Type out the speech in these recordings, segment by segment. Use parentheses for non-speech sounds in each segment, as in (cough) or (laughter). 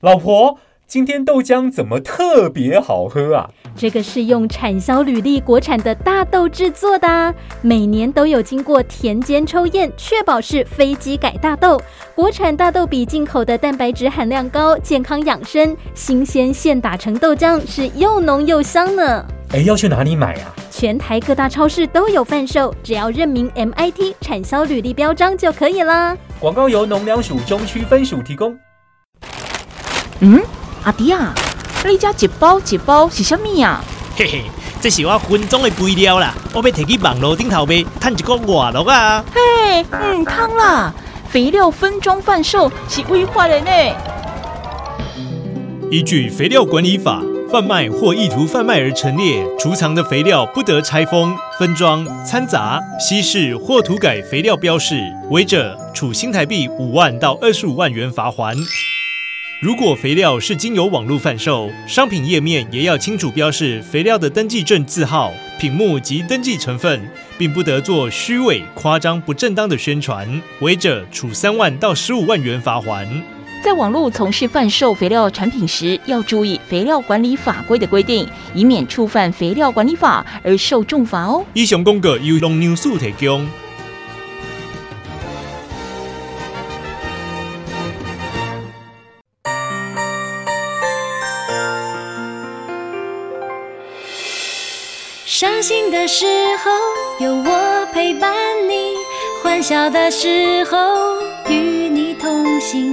老婆，今天豆浆怎么特别好喝啊？这个是用产销履历国产的大豆制作的，每年都有经过田间抽验，确保是非机改大豆。国产大豆比进口的蛋白质含量高，健康养生，新鲜现打成豆浆，是又浓又香呢。哎，要去哪里买啊？全台各大超市都有贩售，只要认明 MIT 产销履历标章就可以啦。广告由农粮署中区分署提供。嗯，阿弟啊。你家一包一包是什么呀？嘿嘿，这是我分装的肥料啦，我要提去网络顶头卖，赚一个外乐啊！嘿，嗯，汤啦，肥料分装贩售是违法的呢。依据肥料管理法，贩卖或意图贩卖而陈列、储藏的肥料，不得拆封、分装、掺杂、稀释或涂改肥料标示，违者处新台币五万到二十五万元罚锾。如果肥料是经由网络贩售，商品页面也要清楚标示肥料的登记证字号、品目及登记成分，并不得做虚伪、夸张、不正当的宣传，违者处三万到十五万元罚锾。在网络从事贩售肥料产品时，要注意肥料管理法规的规定，以免触犯肥料管理法而受重罚哦。以上公告由农牛署提供。伤心的时候有我陪伴你，欢笑的时候与你同行，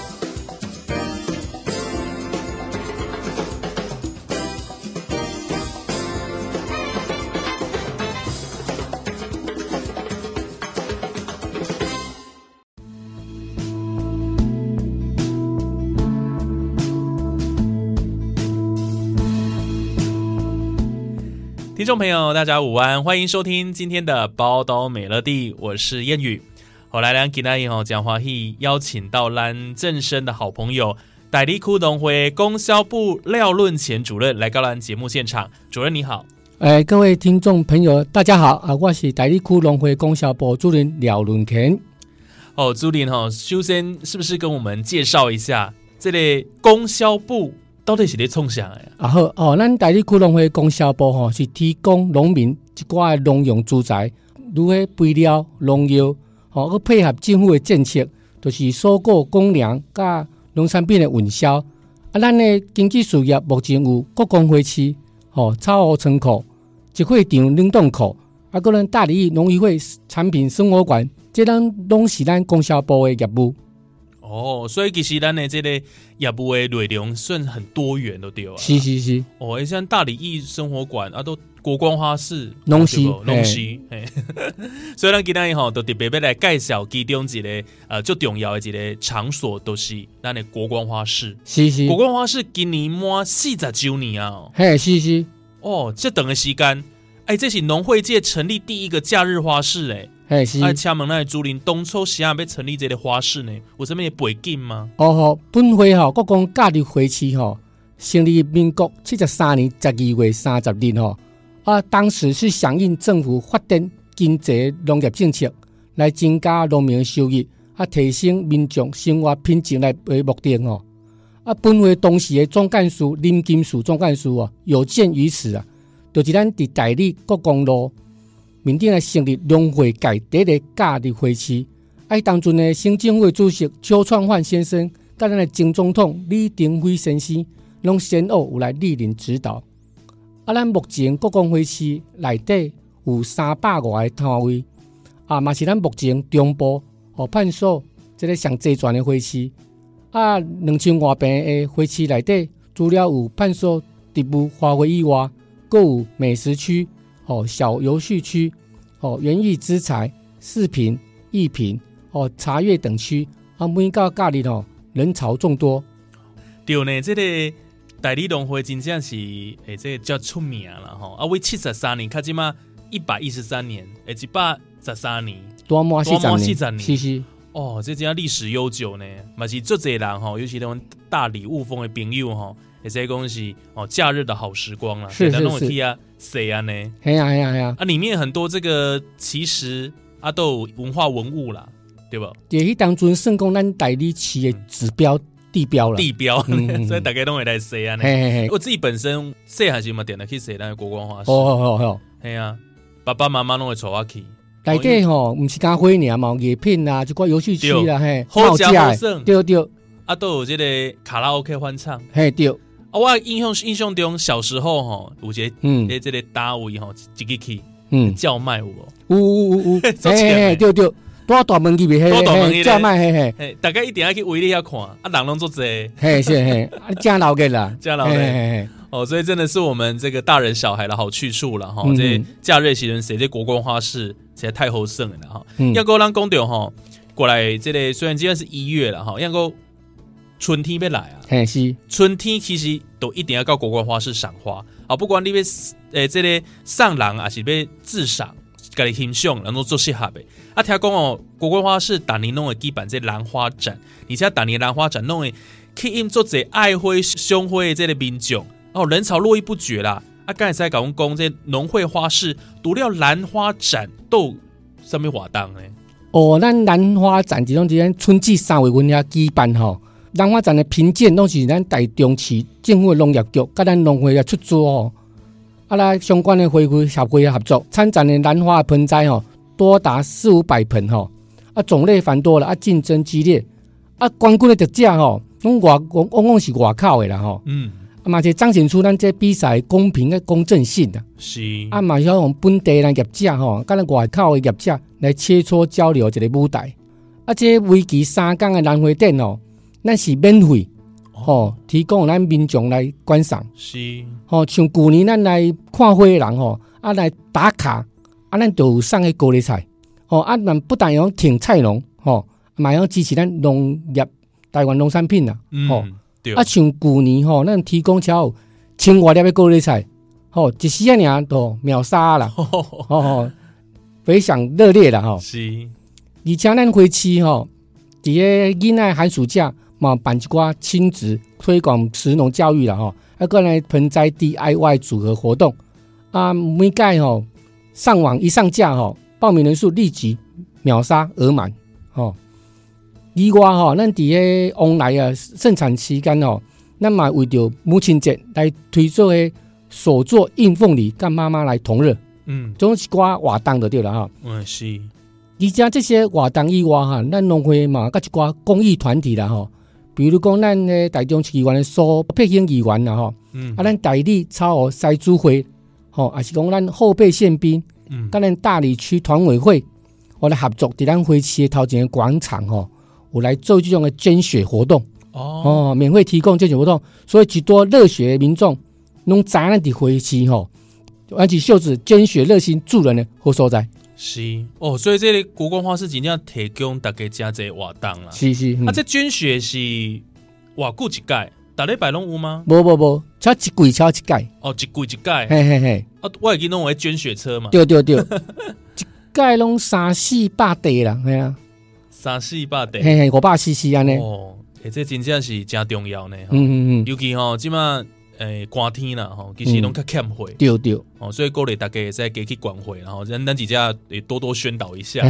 听众朋友，大家午安，欢迎收听今天的宝岛美乐蒂，我是谚语。后来两今天以后讲话会邀请到咱正生的好朋友大里区农会供销部廖论前主任来到咱节目现场。主任你好，哎，各位听众朋友大家好啊，我是大里区农会供销部主任廖润干。哦，主任哈，首先是不是跟我们介绍一下这类供销部？到底是咧创啥的？啊好哦，咱大里区农会供销部吼是提供农民一寡的农用住宅，如个肥料、农药，吼，佮配合政府的政策，就是收购公粮甲农产品的运销。啊，咱的经济事业目前有国光花市、吼草湖仓库、集会场冷冻库，啊，个咱大理农渔会产品生活馆，这咱拢是咱供销部的业务。哦，所以其实咱的这个业务的内容算很多元都对啊。是是是。哦，像大理艺生活馆啊，都国光花市，农西农西。(laughs) 所以咱今天以后都特别要来介绍其中一个呃最重要的一个场所，都是咱的国光花市。是是。国光花市今年满四十周年啊。嘿，是是。哦，这等的时间，哎，这是农会界成立第一个假日花市，哎。哎，请问那竹林当初是啊，要成立这个花市呢？有什么背景吗？哦吼，本会吼，国光假日花市吼，成立民国七十三年十二月三十日吼，啊，当时是响应政府发展经济农业政策，来增加农民的收入，啊，提升民众生活品质来为目的吼。啊，本会当时的总干事林金树总干事啊，有鉴于此啊，就是咱伫大理国光路。民定来成立农会界第一个假日花市，哎，当阵的行政会主席邱创焕先生，甲咱的前总统李登辉先生，拢先后有来莅临指导。啊，咱目前国光花市内底有三百外个摊位，啊，嘛是咱目前中部和判所这个上最全的花市。啊，两千外坪的花市内底，除了有判所植物花卉以外，阁有美食区。哦，小游戏区，哦，园艺资材、饰品、艺品，哦，茶叶等区，啊，每到假日哦，人潮众多。对呢，这个大理农会真正是诶，这个叫出名了哈。啊，为七十三年，看即嘛一百一十三年，诶，一百十三年，多么四十年，是是。哦，这真历史悠久呢，嘛是做侪人哈，尤其那种大理雾峰的朋友哈，也是讲是哦，假日的好时光了，是是是。啊，谁啊呢？嘿呀嘿呀嘿呀！啊，里面很多这个其实啊都有文化文物啦，对吧？也是当初算讲咱代理市的指标地标了，地标，(laughs) 所以大家都会来谁啊呢？嘿嘿嘿。我自己本身谁还是嘛点的去谁那个国光花市？哦哦哦，嘿啊，爸爸妈妈拢会带我去。内底吼，毋是咖啡尔嘛，艺品啊，就个游戏区啦，嘿，好食好胜，对对，啊，都有这个卡拉 OK 欢唱，嘿对，啊，我印象印象中小时候吼，有这嗯，诶，这个大位吼，一个去，嗯，叫卖有无？有有有有，哎对 (laughs) 对，多大门去袂？多大门去叫卖？嘿嘿，大家一定要去围里遐看，啊，人拢做侪，嘿是嘿，(laughs) 真老个啦，真老个。哦，所以真的是我们这个大人小孩的好去处了哈。这假日时阵，谁这国光花市，实在太好胜了哈。要够让公掉哈过来，这里虽然今天是一月了哈，要够春天要来啊。嘿是，春天其实都一定要到国光花市赏花啊。不管你要诶这个上人啊，是要自赏，家己欣赏，然后做适合的。啊，听讲哦，国光花市逐年弄的基本这兰花展，而且逐年兰花展弄的吸引做这爱花赏花的这个民众。哦，人潮络绎不绝啦！啊，刚才在讲讲这农会花市，除了兰花展都什么活动呢？哦，咱兰花展集中之间春季三月份遐举办吼，兰花展的评鉴拢是咱台中市政府的农业局甲咱农会来出租哦。啊，来相关的会会协会合作参展的兰花盆栽吼，多达四五百盆吼，啊，种类繁多了，啊，竞争激烈，啊，冠军的得奖吼，拢外往往往是外口的啦吼，嗯。啊嘛，就彰显出咱这比赛公平的公正性的。是啊嘛，要用本地人业者吼，甲咱外口的业者来切磋交流一个舞台。啊，这为期三天的兰花展哦，咱是免费吼，提供咱民众来观赏。是吼，像旧年咱来看花的人吼，啊来打卡，啊咱就有送个高丽菜。吼啊，咱不但用挺菜农吼，嘛要支持咱农业台湾农产品啦，吼。啊，像旧年吼，咱提供超千外粒的高丽菜，吼，一时啊尔都秒杀啦，(laughs) 吼吼，非常热烈啦，吼。是，而且咱回市吼，伫个囡仔寒暑假嘛办一寡亲子推广食农教育啦，吼，还个来盆栽 DIY 组合活动啊，每届吼上网一上架吼，报名人数立即秒杀额满，吼。以外吼，咱伫个往来啊盛产期间吼，咱嘛为着母亲节来推出个手作应凤梨，跟妈妈来同乐。嗯，总是寡活动就对了哈。嗯，是。而且这些活动以外哈，咱农会嘛，甲一寡公益团体啦吼，比如讲咱诶台中市议员的苏佩兴议员啦吼，嗯，啊，咱大理超额赛主会，吼，也是讲咱后备宪兵，嗯，跟咱大理区团委会，我来合作伫咱花市头前诶广场吼。有来做这种的捐血活动哦，哦，免费提供捐血活动，所以许多热血民众拢砸那的回去吼，挽起袖子捐血热心助人的好所在。是哦，所以这里国光花市真正提供大家加这活动啦。是是，啊，这捐血是偌久一届，大礼拜拢有吗？无无无，超一季超一届。哦，一季一届。嘿嘿嘿，啊，我会记弄为捐血车嘛。对对对，(laughs) 一届拢三四百地啦，系啊。三四百地，嘿嘿，五百 CC 安尼。哦，这真正是真重要呢。嗯嗯嗯，尤其吼，即马诶，寒天啦，吼，其实拢较欠火。对对。哦，所以鼓励大家使加去关会，然后咱咱几家也多多宣导一下。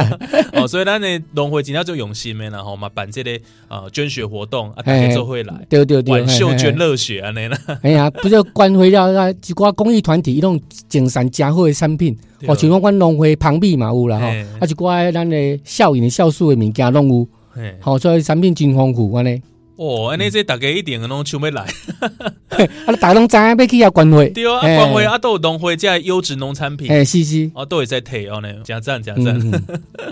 (laughs) 哦，所以咱的农会今天就用心的，然后嘛办这个呃捐血活动，啊，大家就会来。对对对。挽袖捐热血安尼啦。哎呀，不就关会了啊？一寡公益团体一种精善佳好的产品。哦，像讲阮农会旁边嘛有啦吼，啊一寡咱的效应的酵素的物件拢有，好，所以产品真丰富安尼。哦，安尼这大家一定拢想要来，(laughs) 啊，大家拢知影要去遐关会，对啊，关会啊都有农会这优质农产品，哎，是是，哦，都会在提哦呢，真赞真赞。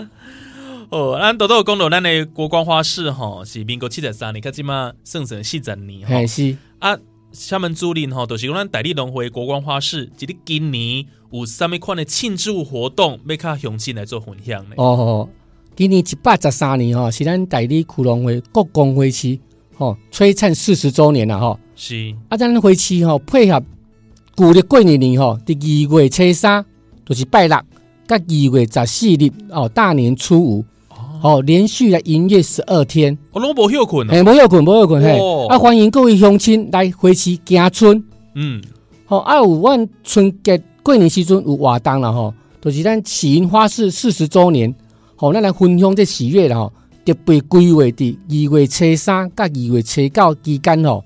(laughs) 哦，咱多多讲到咱的国光花市吼，是民国七十三年，看即嘛算算四十年，哎是。啊。厦门竹林吼，都、就是讲咱大理农会国光花市，即个今年有啥物款的庆祝活动，要较雄心来做分享呢？哦，今年一百十三年吼，是咱大理区农会国光会市吼璀璨四十周年了吼。是啊，咱花市吼配合旧历过年年吼，伫二月初三就是拜六，甲二月十四日哦，大年初五哦，连续来营业十二天。我拢无休困嘿，无休困，无休困嘿。哦啊，欢迎各位乡亲来回市行春。嗯，吼啊，有阮春节过年时阵有活动啦吼，就是咱喜迎花市四十周年，吼，咱来分享这喜悦啦吼，特别规划伫二月初三甲二月初九之间吼。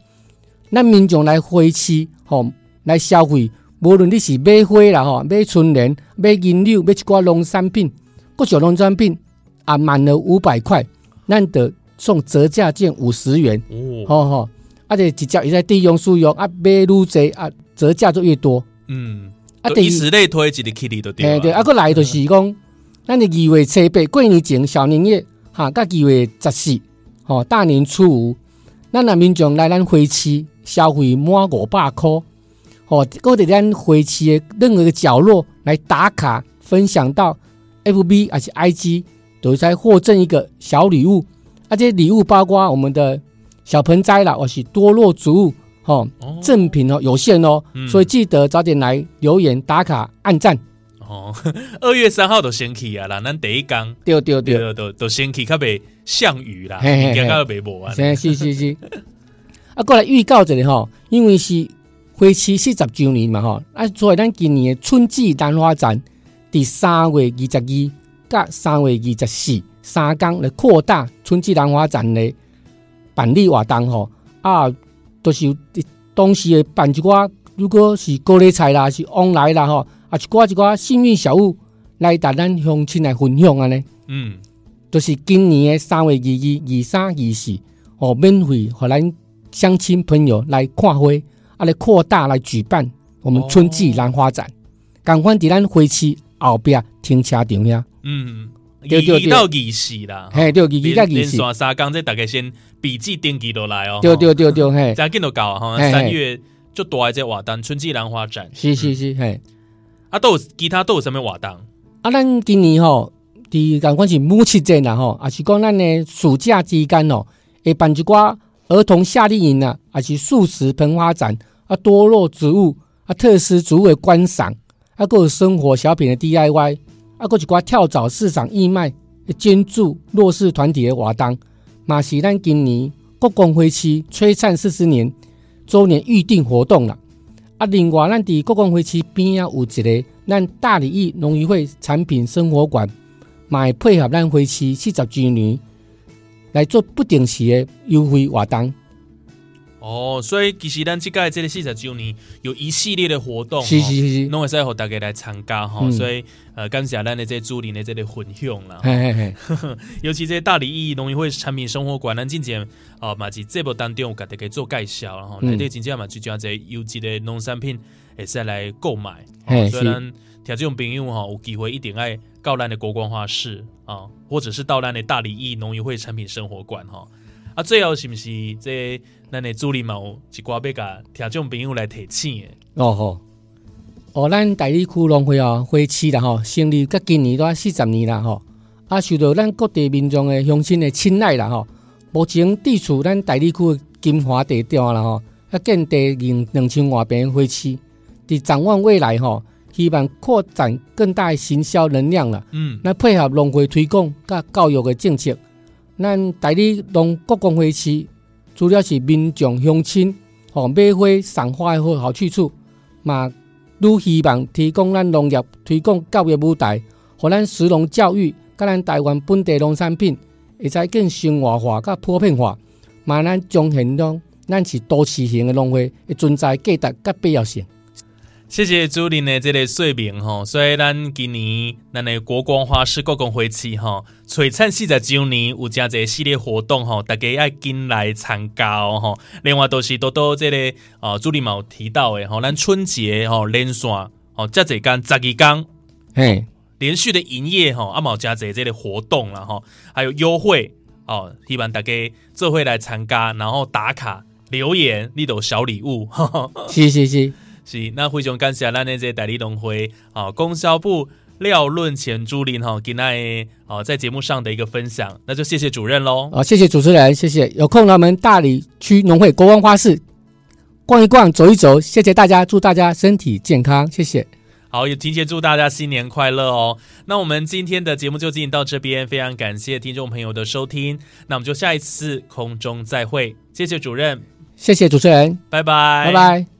咱民众来花市吼来消费，无论你是买花啦吼，买春联、买银柳、买一寡农产品，各种农产品啊，满了五百块，咱得送折价券五十元。哦，吼吼，啊，这直接也在地用使用啊，买愈济啊，折价就越多。嗯，啊，就以此类推，一个 Kitty 都对嘿对，啊，过来就是讲，咱的二月初八过年前小年夜，哈，甲二月十四，吼，大年初五，咱若民众来咱花市消费满五百块，吼，搁伫咱花市的任何个角落来打卡，分享到 FB 还是 IG，都在获赠一个小礼物，啊，这礼物包括我们的小盆栽啦，或是多肉植物，吼，赠品哦有限哦，嗯。所以记得早点来留言打卡按赞。哦，(laughs) 二月三号就先去啊啦，咱第一工，对对对，对，都都先去，较袂项羽啦，嘿嘿嘿今较袂无啊。是是是是。(laughs) 啊，过来预告一下吼，因为是花期四十周年嘛吼，啊，所以咱今年的春季兰花展，伫三月二十二甲三月二十四三天来扩大春季兰花展的办理活动吼，啊，都、就是有当时的办一寡，如果是高丽菜啦，是往来啦吼，啊，一寡一寡幸运小物来带咱乡亲来分享安尼。嗯，就是今年的三月二二、二三、二四，哦，免费互咱乡亲朋友来看花，啊，来扩大来举办我们春季兰花展。赶快伫咱花市后壁停车场遐，嗯，对对对二到二四啦，嘿，对，二二甲二四，三工，这大家先笔记登记落来哦。对对对对，嘿，再见就到哈，嘿嘿三月就大一只活动，春季兰花展。是是是，嘿。啊，都有其他都有什么活动？啊，咱今年吼，伫共款是母亲节啦吼，啊是讲咱的暑假期间吼，会办一寡儿童夏令营啊，啊是素食盆花展，啊多肉植物，啊特色植物的观赏，啊还有生活小品的 DIY，啊还有一寡跳蚤市场义卖，捐助弱势团体的活动，嘛是咱今年国光会期璀璨四十年周年预定活动啦。啊，另外，咱伫国光花市边啊有一个咱大里邑农渔会产品生活馆，嘛会配合咱花市四十周年来做不定时的优惠活动。哦，所以其实咱即届这个四十周年有一系列的活动，是是是，拢会使互大家来参加哈。嗯、所以呃，感谢咱的这主理的这个分享啦。嘿嘿嘿 (laughs) 尤其这大理义农渔会产品生活馆，咱之前哦嘛是节目当中有甲大家做介绍，然后内底真正嘛最主要在优质的农产品会使来购买。哦、所以咱听众朋友哈有机会一定爱到咱的国光花市啊，或者是到咱的大里邑农渔会产品生活馆哈。啊，最后是不是这咱的主理嘛有一寡要甲听众朋友来提醒的？哦吼，哦，咱大理区农会啊，花市啦吼，成立甲今年都四十年啦吼，啊，受到咱各地民众的乡亲的青睐啦吼。目前地处咱大理区的金华地段啦吼，啊，建地两两千外坪的花市，伫展望未来吼，希望扩展更大的行销能量啦。嗯，来配合农会推广甲教育的政策。咱大理农国光会市，主要是民众乡亲吼买花赏花的好好去处，嘛，愈希望提供咱农业推广教育舞台，互咱食农教育，甲咱台湾本地农产品会使更生活化甲普遍化，嘛，咱彰显中咱是都市型的农会的存在价值甲必要性。谢谢主任的这个说明吼，所以咱今年咱的国光花市国光花市吼，璀璨四十周年有真侪系列活动吼，大家要进来参加哦吼。另外都是多多这个哦，主任嘛有提到的吼，咱春节吼连线吼，这几天十二天，嘿，连续的营业吼，啊嘛有真侪这个活动啦吼，还有优惠哦，希望大家做会来参加，然后打卡留言，你都有小礼物，呵呵是是是。是，那非常感谢咱的这个大里农会啊，供销部廖论前朱林哈给那哦在节目上的一个分享，那就谢谢主任喽。啊，谢谢主持人，谢谢。有空呢，我们大理区农会国光花市逛一逛，走一走。谢谢大家，祝大家身体健康，谢谢。好，也提前祝大家新年快乐哦。那我们今天的节目就进行到这边，非常感谢听众朋友的收听。那我们就下一次空中再会，谢谢主任，谢谢主持人，拜拜，拜拜。